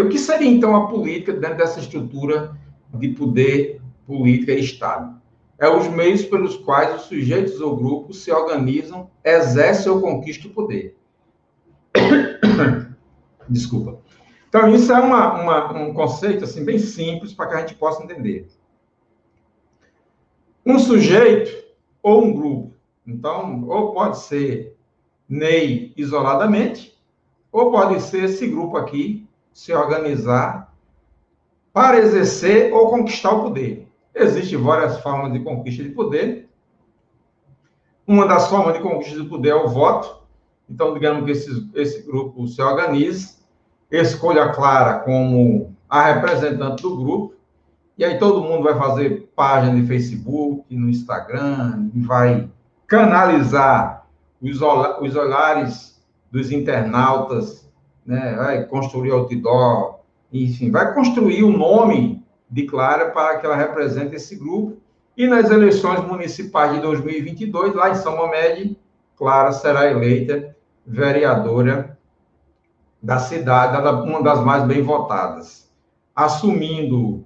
O que seria, então, a política dentro dessa estrutura de poder, política e Estado? É os meios pelos quais os sujeitos ou grupos se organizam, exercem ou conquistam o poder. Desculpa. Então, isso é uma, uma, um conceito assim, bem simples para que a gente possa entender. Um sujeito ou um grupo. Então, ou pode ser Ney isoladamente, ou pode ser esse grupo aqui se organizar para exercer ou conquistar o poder. Existem várias formas de conquista de poder. Uma das formas de conquista de poder é o voto. Então, digamos que esse, esse grupo se organize, escolha Clara como a representante do grupo, e aí todo mundo vai fazer página de Facebook, no Instagram, e vai canalizar os olhares dos internautas, né? vai construir outdoor, enfim, vai construir o nome de Clara para que ela represente esse grupo. E nas eleições municipais de 2022, lá em São Mamede, Clara será eleita vereadora da cidade, uma das mais bem votadas. Assumindo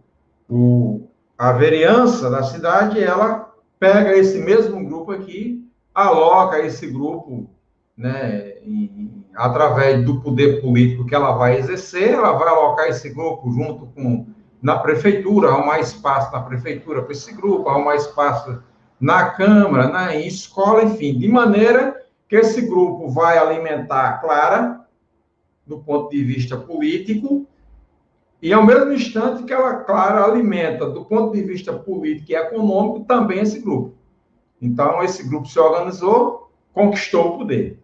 o, a vereança da cidade, ela pega esse mesmo grupo aqui, aloca esse grupo, né, em, através do poder político que ela vai exercer, ela vai alocar esse grupo junto com na prefeitura, arrumar espaço na prefeitura para esse grupo, arrumar espaço na Câmara, na escola, enfim, de maneira que esse grupo vai alimentar a Clara, do ponto de vista político, e ao mesmo instante que ela, Clara, alimenta, do ponto de vista político e econômico, também esse grupo. Então, esse grupo se organizou, conquistou o poder.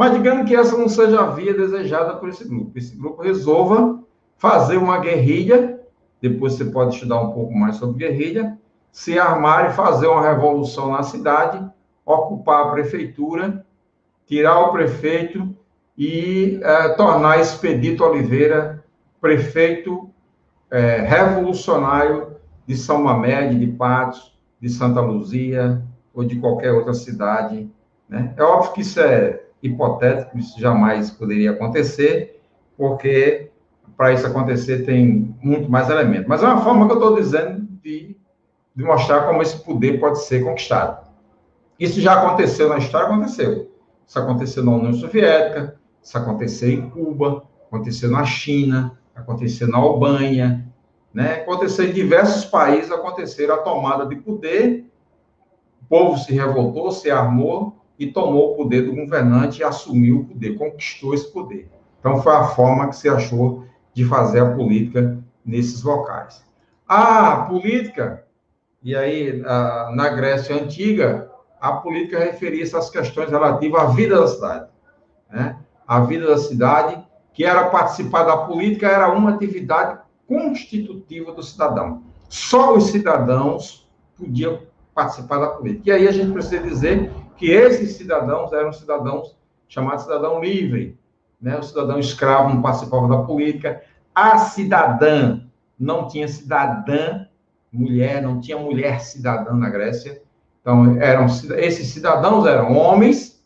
Mas digamos que essa não seja a via desejada por esse grupo. Esse grupo resolva fazer uma guerrilha, depois você pode estudar um pouco mais sobre guerrilha, se armar e fazer uma revolução na cidade, ocupar a prefeitura, tirar o prefeito e é, tornar Expedito Oliveira prefeito é, revolucionário de São Mamede, de Patos, de Santa Luzia ou de qualquer outra cidade. Né? É óbvio que isso é hipotético, isso jamais poderia acontecer, porque para isso acontecer tem muito mais elementos. Mas é uma forma que eu estou dizendo de, de mostrar como esse poder pode ser conquistado. Isso já aconteceu na história, aconteceu. Isso aconteceu na União Soviética, isso aconteceu em Cuba, aconteceu na China, aconteceu na Albânia, né? aconteceu em diversos países, aconteceu a tomada de poder, o povo se revoltou, se armou e tomou o poder do governante e assumiu o poder, conquistou esse poder. Então, foi a forma que se achou de fazer a política nesses locais. A política, e aí na Grécia Antiga, a política referia-se às questões relativas à vida da cidade. Né? A vida da cidade que era participar da política era uma atividade constitutiva do cidadão. Só os cidadãos podiam participar da política. E aí a gente precisa dizer que esses cidadãos eram cidadãos chamados cidadão livre, né? O cidadão escravo não participava da política. A cidadã não tinha cidadã mulher, não tinha mulher cidadã na Grécia. Então eram esses cidadãos eram homens,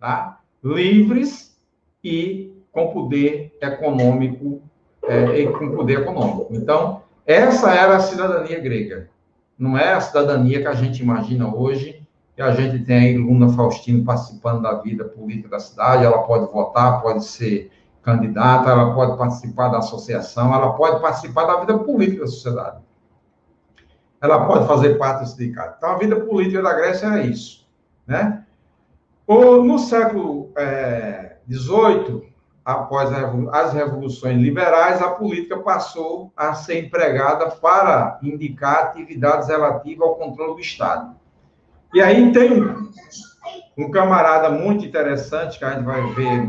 tá? Livres e com poder econômico é, e com poder econômico. Então, essa era a cidadania grega. Não é a cidadania que a gente imagina hoje, que a gente tem aí Luna Faustino participando da vida política da cidade, ela pode votar, pode ser candidata, ela pode participar da associação, ela pode participar da vida política da sociedade. Ela pode fazer parte do sindicato. Então, a vida política da Grécia era isso. Né? O, no século XVIII, é, após as revoluções liberais, a política passou a ser empregada para indicar atividades relativas ao controle do Estado. E aí tem um camarada muito interessante que a gente vai ver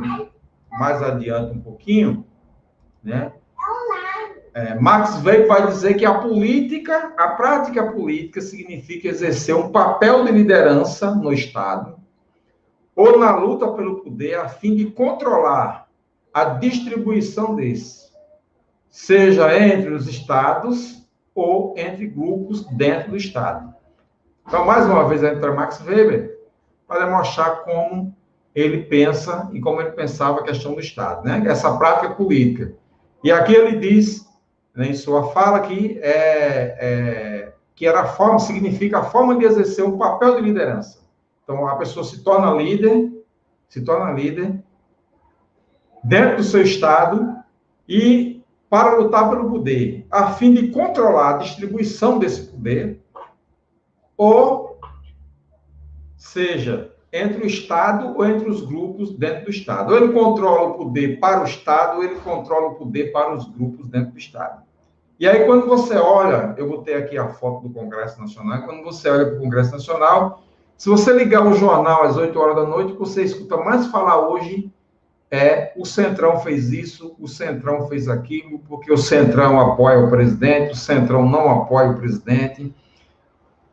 mais adiante um pouquinho, né? É, Max Weber vai dizer que a política, a prática política significa exercer um papel de liderança no Estado ou na luta pelo poder a fim de controlar a distribuição desse, seja entre os estados ou entre grupos dentro do estado. Então, mais uma vez, entra Max Weber para demonstrar como ele pensa e como ele pensava a questão do Estado, né? Essa prática política. E aqui ele diz, né, em sua fala, que, é, é, que era a forma, significa a forma de exercer um papel de liderança. Então, a pessoa se torna líder, se torna líder dentro do seu estado e para lutar pelo poder, a fim de controlar a distribuição desse poder, ou seja, entre o Estado ou entre os grupos dentro do Estado. Ou ele controla o poder para o Estado, ou ele controla o poder para os grupos dentro do Estado. E aí, quando você olha, eu botei aqui a foto do Congresso Nacional, quando você olha para o Congresso Nacional, se você ligar o jornal às 8 horas da noite, você escuta mais falar hoje é o Centrão fez isso, o Centrão fez aquilo, porque o Centrão apoia o presidente, o Centrão não apoia o presidente.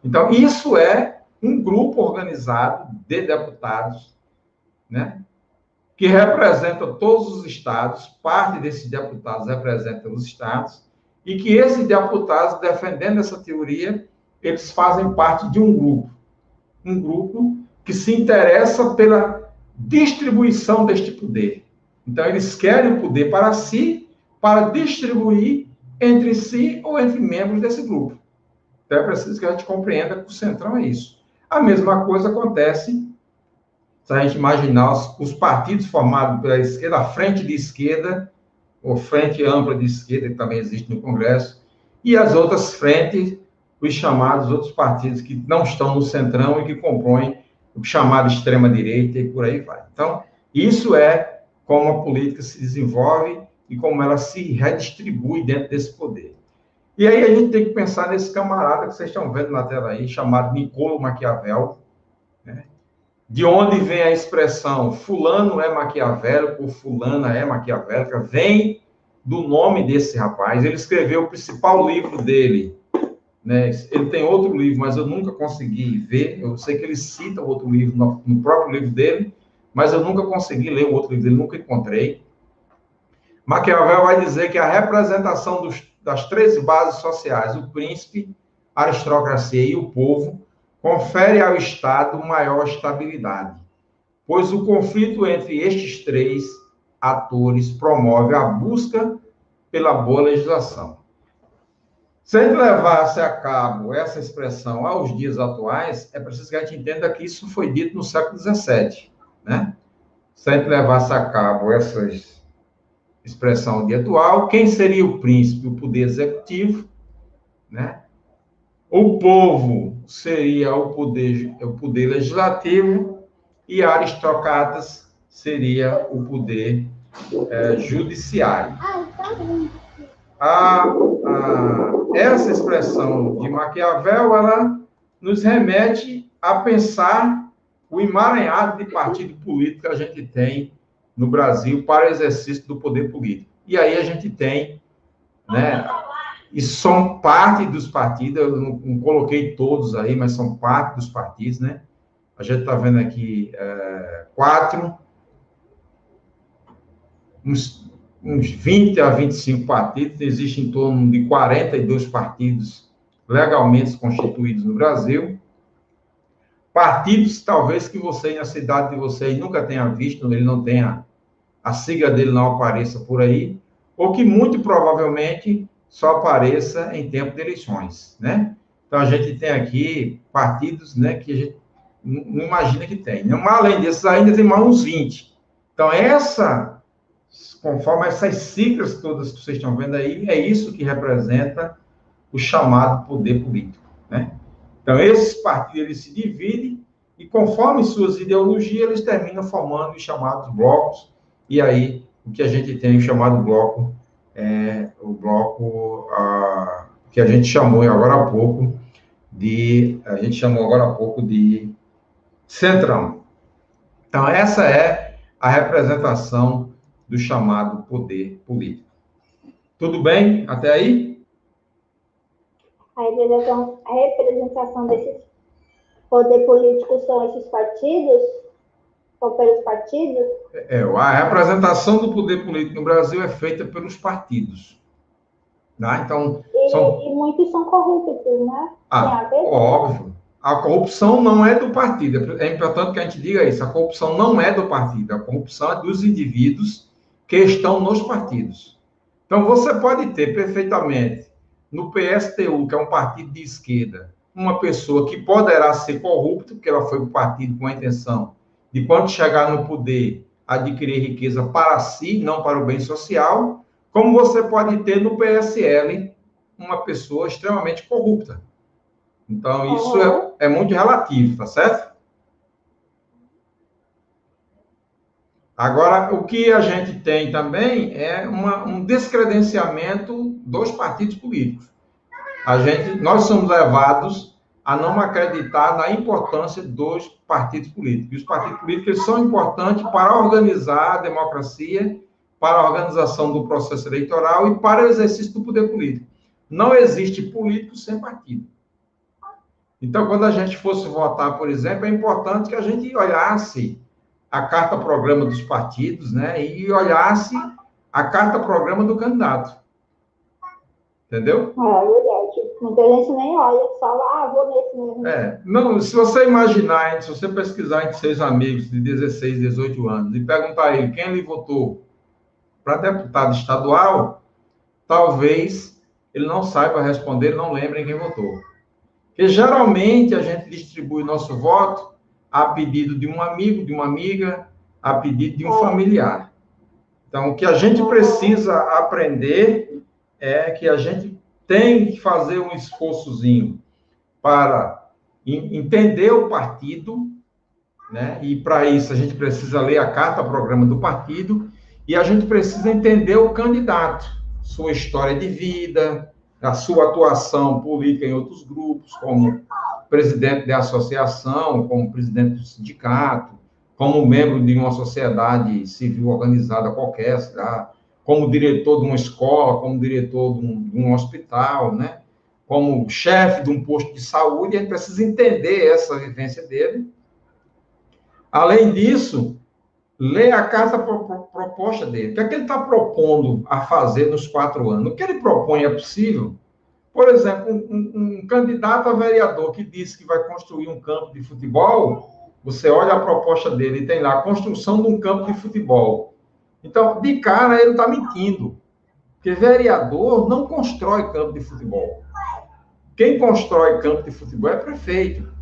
Então, isso é um grupo organizado de deputados, né, que representa todos os estados, parte desses deputados representa os estados, e que esses deputados, defendendo essa teoria, eles fazem parte de um grupo, um grupo que se interessa pela distribuição deste poder. Então, eles querem o poder para si, para distribuir entre si ou entre membros desse grupo. Então, é preciso que a gente compreenda que o centrão é isso. A mesma coisa acontece se a gente imaginar os, os partidos formados pela esquerda, a frente de esquerda, ou frente ampla de esquerda, que também existe no Congresso, e as outras frentes, os chamados outros partidos que não estão no centrão e que compõem o chamado extrema-direita e por aí vai. Então, isso é como a política se desenvolve e como ela se redistribui dentro desse poder. E aí a gente tem que pensar nesse camarada que vocês estão vendo na tela aí, chamado Niccolo Maquiavel. Né? De onde vem a expressão fulano é maquiavélico, fulana é maquiavélica, vem do nome desse rapaz. Ele escreveu o principal livro dele. Né? Ele tem outro livro, mas eu nunca consegui ver. Eu sei que ele cita outro livro no, no próprio livro dele, mas eu nunca consegui ler o outro livro dele, nunca encontrei. Maquiavel vai dizer que a representação dos das três bases sociais, o príncipe, a aristocracia e o povo, confere ao Estado maior estabilidade, pois o conflito entre estes três atores promove a busca pela boa legislação. Se a gente levasse a cabo essa expressão aos dias atuais, é preciso que a gente entenda que isso foi dito no século XVII, né? Se a gente levasse a cabo essas expressão de atual, quem seria o príncipe? O poder executivo, né? O povo seria o poder, o poder legislativo e aristocratas seria o poder é, judiciário. A, a, essa expressão de Maquiavel, ela nos remete a pensar o emaranhado de partido político que a gente tem no Brasil para exercício do poder político. E aí a gente tem, né, e são parte dos partidos, eu não, não coloquei todos aí, mas são parte dos partidos, né? A gente está vendo aqui é, quatro, uns, uns 20 a 25 partidos, existe em torno de 42 partidos legalmente constituídos no Brasil. Partidos, talvez, que você, na cidade de vocês, nunca tenha visto, ele não tenha, a sigla dele não apareça por aí, ou que muito provavelmente só apareça em tempo de eleições, né? Então, a gente tem aqui partidos, né, que a gente não imagina que tem. Né? Mas, além desses, ainda tem mais uns 20. Então, essa, conforme essas siglas todas que vocês estão vendo aí, é isso que representa o chamado poder político, né? Então, esses partidos eles se dividem e, conforme suas ideologias, eles terminam formando os chamados blocos. E aí, o que a gente tem chamado bloco é o bloco a, que a gente chamou agora há pouco de a gente chamou agora há pouco de centrão. Então, essa é a representação do chamado poder político. Tudo bem até aí? A representação, a representação desses poder político são esses partidos? São pelos partidos? É, a representação do poder político no Brasil é feita pelos partidos. Né? Então, e, são... e muitos são corruptos, né? Ah, óbvio. A corrupção não é do partido. É importante que a gente diga isso. A corrupção não é do partido. A corrupção é dos indivíduos que estão nos partidos. Então, você pode ter perfeitamente no PSTU, que é um partido de esquerda, uma pessoa que poderá ser corrupta, porque ela foi para o partido com a intenção de, quando chegar no poder, adquirir riqueza para si, não para o bem social, como você pode ter no PSL uma pessoa extremamente corrupta. Então, isso é, é muito relativo, tá certo? Agora, o que a gente tem também é uma, um descredenciamento dos partidos políticos. A gente, nós somos levados a não acreditar na importância dos partidos políticos. Os partidos políticos são importantes para organizar a democracia, para a organização do processo eleitoral e para o exercício do poder político. Não existe político sem partido. Então, quando a gente fosse votar, por exemplo, é importante que a gente olhasse a carta-programa dos partidos, né, e olhasse a carta-programa do candidato. Entendeu? É verdade. Muita gente nem olha, só ah, vou nesse mesmo. É, não, se você imaginar, se você pesquisar entre seus amigos de 16, 18 anos e perguntar a ele quem ele votou para deputado estadual, talvez ele não saiba responder, não lembre quem votou. Porque geralmente a gente distribui nosso voto a pedido de um amigo, de uma amiga, a pedido de um familiar. Então, o que a gente precisa aprender é que a gente tem que fazer um esforçozinho para entender o partido, né? E para isso a gente precisa ler a carta programa do partido e a gente precisa entender o candidato, sua história de vida, a sua atuação política em outros grupos, como presidente de associação, como presidente do sindicato, como membro de uma sociedade civil organizada qualquer, como diretor de uma escola, como diretor de um, de um hospital, né? como chefe de um posto de saúde, gente precisa entender essa vivência dele. Além disso, ler a carta proposta dele. O que é que ele está propondo a fazer nos quatro anos? O que ele propõe é possível? Por exemplo, um, um, um, candidato a vereador que disse que vai construir um campo de futebol, você olha a proposta dele e tem lá a construção de um campo de futebol. Então, de cara, ele está mentindo. Porque vereador não constrói campo de futebol. Quem constrói campo de futebol é prefeito.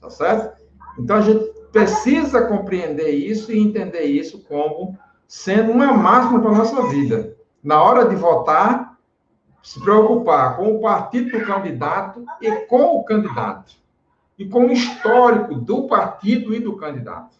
Tá certo? Então, a gente precisa compreender isso e entender isso como sendo uma máxima para a nossa vida. Na hora de votar, se preocupar com o partido do candidato e com o candidato. E com o histórico do partido e do candidato.